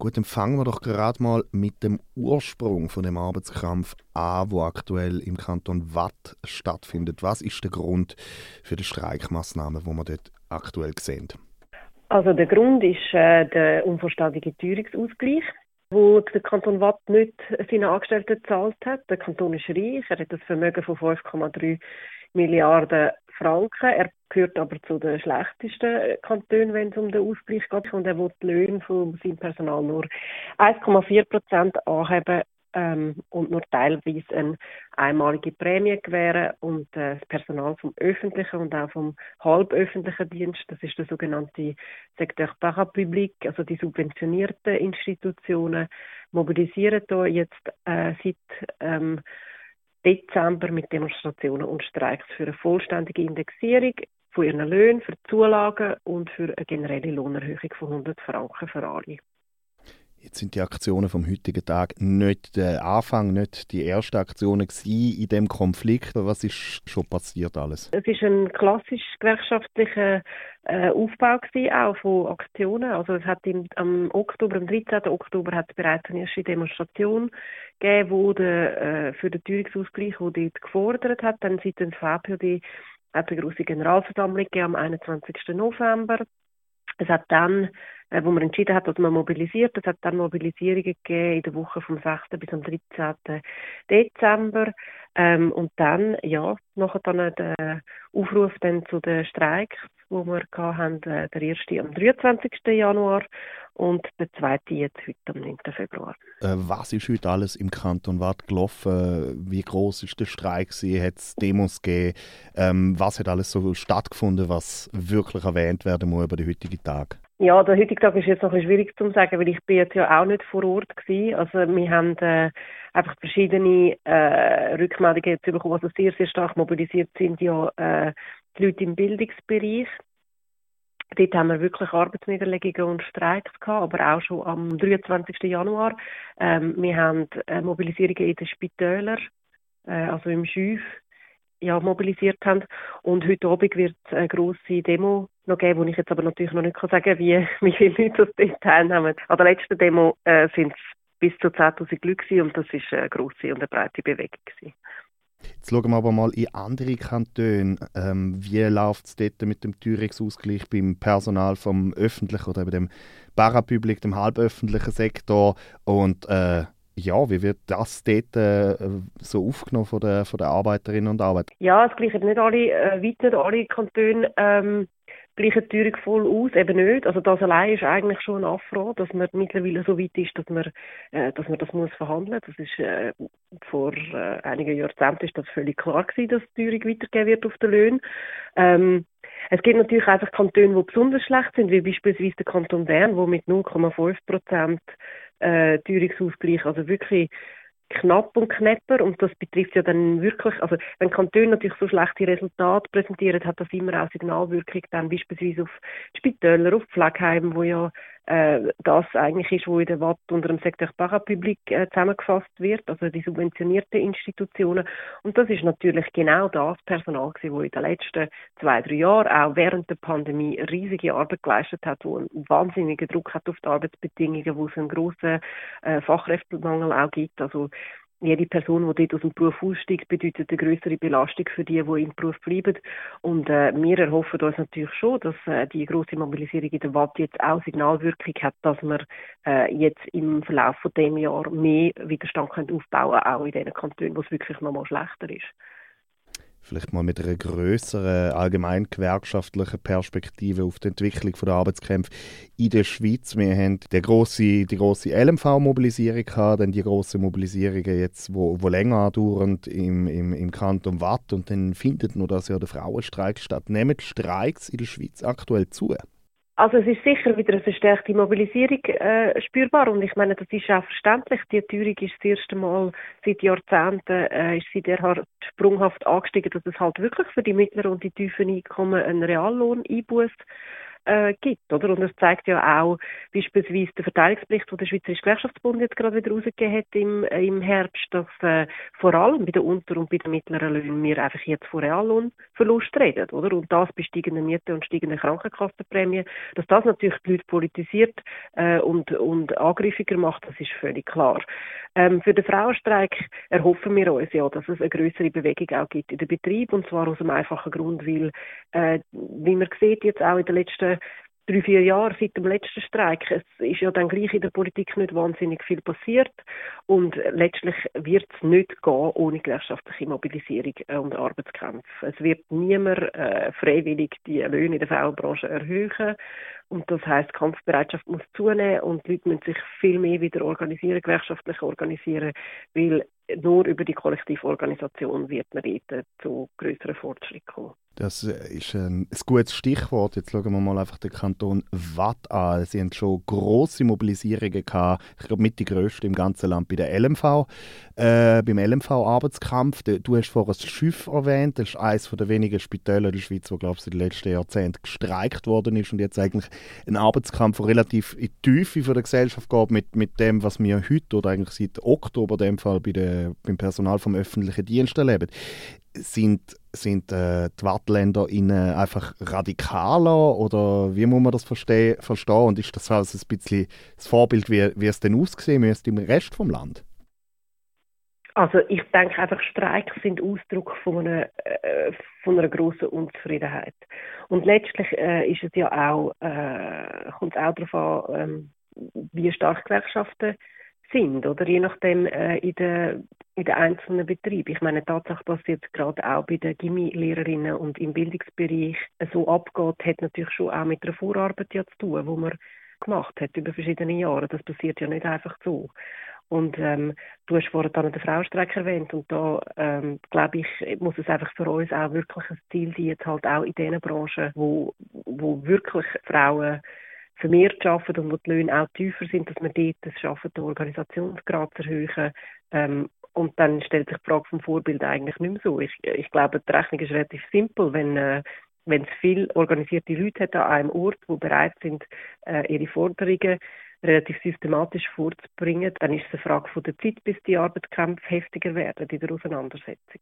Gut, dann fangen wir doch gerade mal mit dem Ursprung von dem Arbeitskampf an, wo aktuell im Kanton Watt stattfindet. Was ist der Grund für die Streikmaßnahmen, wo wir dort aktuell sehen? Also der Grund ist äh, der unvollständige Teuerungsausgleich, wo der Kanton Watt nicht seine Angestellten gezahlt hat. Der Kanton ist reich, er hat ein Vermögen von 5,3 Milliarden Franken. Er gehört aber zu den schlechtesten Kantonen, wenn es um den Ausgleich geht. Und er will die Löhne von seinem Personal nur 1,4 Prozent anheben ähm, und nur teilweise eine einmalige Prämie gewähren und äh, das Personal vom öffentlichen und auch vom halböffentlichen Dienst, das ist der sogenannte Secteur Parapublic, also die subventionierten Institutionen, mobilisieren da jetzt äh, seit ähm, Dezember mit Demonstrationen und Streiks für eine vollständige Indexierung von ihren Löhnen, für Zulagen und für eine generelle Lohnerhöhung von 100 Franken für alle. Jetzt sind die Aktionen vom heutigen Tag nicht der Anfang, nicht die ersten Aktionen in dem Konflikt. Was ist schon passiert alles? Es ist ein klassisch gewerkschaftlicher äh, Aufbau gewesen, auch von Aktionen. Also es hat im, am Oktober, am 13. Oktober, hat es bereits eine erste Demonstration gegeben, wo der, äh, für den Teuerungsausgleich, wo dort gefordert hat. Dann seit dem VPD hat eine große Generalversammlung gegeben am 21. November. Es hat dann äh, wo man entschieden hat, dass man mobilisiert. Es hat dann Mobilisierungen gegeben in der Woche vom 6. bis am 13. Dezember. Ähm, und dann, ja, nachher dann der Aufruf dann zu den Streiks, wo wir hatten, äh, der erste am 23. Januar und der zweite jetzt heute am 9. Februar. Äh, was ist heute alles im Kanton Watt gelaufen? Wie groß ist der Streik? Hat es Demos gegeben? Ähm, was hat alles so stattgefunden, was wirklich erwähnt werden muss über den heutigen Tag? Ja, der heutige Tag ist jetzt noch ein schwierig zu sagen, weil ich bin jetzt ja auch nicht vor Ort gewesen. Also wir haben äh, einfach verschiedene äh, Rückmeldungen jetzt bekommen, also sehr, sehr stark mobilisiert sind ja äh, die Leute im Bildungsbereich. Dort haben wir wirklich Arbeitsniederlegungen und Streiks gehabt, aber auch schon am 23. Januar. Ähm, wir haben äh, Mobilisierungen in den Spitälern, äh, also im Schüf, ja, mobilisiert haben. Und heute Abend wird es eine grosse Demo noch geben, wo ich jetzt aber natürlich noch nicht sagen kann, wie, wie viele Leute das dort teilnehmen. An der letzten Demo äh, sind es bis zu 10'000 Leute und das war eine grosse und eine breite Bewegung. Gewesen. Jetzt schauen wir aber mal in andere Kantone. Ähm, wie läuft es dort mit dem Teuerungsausgleich beim Personal vom öffentlichen oder eben dem Parapublik, dem halböffentlichen Sektor? Und äh, ja, wie wird das dort äh, so aufgenommen von den, Arbeiterinnen und Arbeitern? Ja, es gleichen nicht alle, äh, weit nicht alle Kantone ähm, gleichen Teuerung voll aus, eben nicht. Also das allein ist eigentlich schon ein Affront, dass man mittlerweile so weit ist, dass man, äh, dass man das muss verhandeln. Das ist äh, vor äh, einigen Jahrzehnten ist das völlig klar gewesen, dass die Teuerung weitergehen wird auf den Löhnen. Ähm, es gibt natürlich einfach Kantone, die besonders schlecht sind, wie beispielsweise der Kanton Bern, wo mit 0,5 Prozent äh, Teuerungsausgleich, also wirklich knapp und knapper und das betrifft ja dann wirklich, also wenn Kantone natürlich so schlechte Resultate präsentieren, hat das immer auch Signalwirkung dann beispielsweise auf Spitäler, auf Pflegeheime, wo ja äh, das eigentlich ist, wo in der Watt unter dem Sektor Parapublik äh, zusammengefasst wird, also die subventionierten Institutionen. Und das ist natürlich genau das Personal gewesen, wo in den letzten zwei, drei Jahren, auch während der Pandemie, riesige Arbeit geleistet hat, wo einen wahnsinnigen Druck hat auf die Arbeitsbedingungen, wo es einen grossen äh, Fachkräftemangel auch gibt. Also jede Person, die dort aus dem Beruf aussteigt, bedeutet eine größere Belastung für die, die im Beruf bleiben. Und äh, wir erhoffen uns natürlich schon, dass äh, die große Mobilisierung in der Watt jetzt auch Signalwirkung hat, dass wir äh, jetzt im Verlauf von dem Jahr mehr Widerstand können aufbauen auch in den Kantonen, wo es wirklich noch mal schlechter ist vielleicht mal mit einer größeren allgemein gewerkschaftlichen Perspektive auf die Entwicklung der Arbeitskämpfe in der Schweiz. Wir haben die große, die große LMV-Mobilisierung gehabt, dann die große Mobilisierungen jetzt, wo, wo länger andauern im, im, im Kanton Watt und dann findet nur das ja der Frauenstreik statt. Nehmen Streiks in der Schweiz aktuell zu? Also es ist sicher wieder eine verstärkte Mobilisierung äh, spürbar und ich meine, das ist auch verständlich. Die Teuerung ist das erste Mal seit Jahrzehnten äh, ist sie derart sprunghaft angestiegen, dass es halt wirklich für die mittleren und die tiefen Einkommen einen Reallohn einbußt. Äh, gibt, oder? Und das zeigt ja auch beispielsweise der Verteidigungsbericht, den der Schweizerische Gewerkschaftsbund jetzt gerade wieder rausgegeben hat im, äh, im Herbst, dass äh, vor allem bei den Unter- und bei den mittleren Löhnen wir einfach jetzt von Reallohnverlust reden, oder? Und das bei steigenden Mieten und steigenden Krankenkassenprämien, dass das natürlich die Leute politisiert äh, und, und angriffiger macht, das ist völlig klar. Ähm, für den Frauenstreik erhoffen wir uns ja, dass es eine größere Bewegung auch gibt in den Betrieb und zwar aus einem einfachen Grund, weil, äh, wie man sieht jetzt auch in den letzten drei, vier Jahren seit dem letzten Streik. Es ist ja dann gleich in der Politik nicht wahnsinnig viel passiert und letztlich wird es nicht gehen ohne gewerkschaftliche Mobilisierung und Arbeitskämpfe. Es wird niemand äh, freiwillig die Löhne in der Frauenbranche erhöhen und das heißt, Kampfbereitschaft muss zunehmen und die Leute müssen sich viel mehr wieder organisieren, gewerkschaftlich organisieren, weil nur über die Kollektivorganisation wird man dort zu größeren Fortschritten kommen. Das ist ein, ein gutes Stichwort. Jetzt schauen wir mal einfach den Kanton Watt an. Sie haben schon grosse Mobilisierungen gehabt. Ich glaube, mit die grösste im ganzen Land bei der LMV. Äh, beim LMV-Arbeitskampf. Du hast vorhin das Schiff erwähnt. Das ist eines der wenigen Spitäler der Schweiz, wo, glaube ich, in den letzten Jahrzehnten gestreikt worden ist und jetzt eigentlich ein Arbeitskampf, der relativ in die Tiefe der Gesellschaft geht mit, mit dem, was wir heute oder eigentlich seit Oktober in dem Fall bei der, beim Personal vom öffentlichen Dienst erleben sind, sind äh, die Wattländer einfach radikaler oder wie muss man das verstehen, verstehen? Und ist das also ein bisschen das Vorbild, wie, wie es denn aussehen müsste im Rest vom Land? Also ich denke einfach, Streiks sind Ausdruck von einer, äh, von einer grossen Unzufriedenheit. Und letztlich äh, ist es ja auch, äh, kommt es auch darauf an, ähm, wie stark Gewerkschaften sind, oder je nachdem äh, in, den, in den einzelnen Betrieben. Ich meine, Tatsache, dass jetzt gerade auch bei den Gimmi-Lehrerinnen und im Bildungsbereich so abgeht, hat natürlich schon auch mit der Vorarbeit ja zu tun, wo man gemacht hat über verschiedene Jahre. Das passiert ja nicht einfach so. Und ähm, du hast vorhin dann den Frauenstreik erwähnt und da ähm, glaube ich, muss es einfach für uns auch wirklich ein Ziel sein, jetzt halt auch in den Branchen, wo, wo wirklich Frauen vermehrt arbeiten und wo die Löhne auch tiefer sind, dass man dort es schaffen, den Organisationsgrad erhöhen. Ähm, und dann stellt sich die Frage vom Vorbild eigentlich nicht mehr so. Ich, ich glaube, die Rechnung ist relativ simpel. Wenn, äh, wenn es viele organisierte Leute hat an einem Ort, die bereit sind, äh, ihre Forderungen relativ systematisch vorzubringen, dann ist es eine Frage von der Zeit, bis die Arbeitskämpfe heftiger werden in der Auseinandersetzung.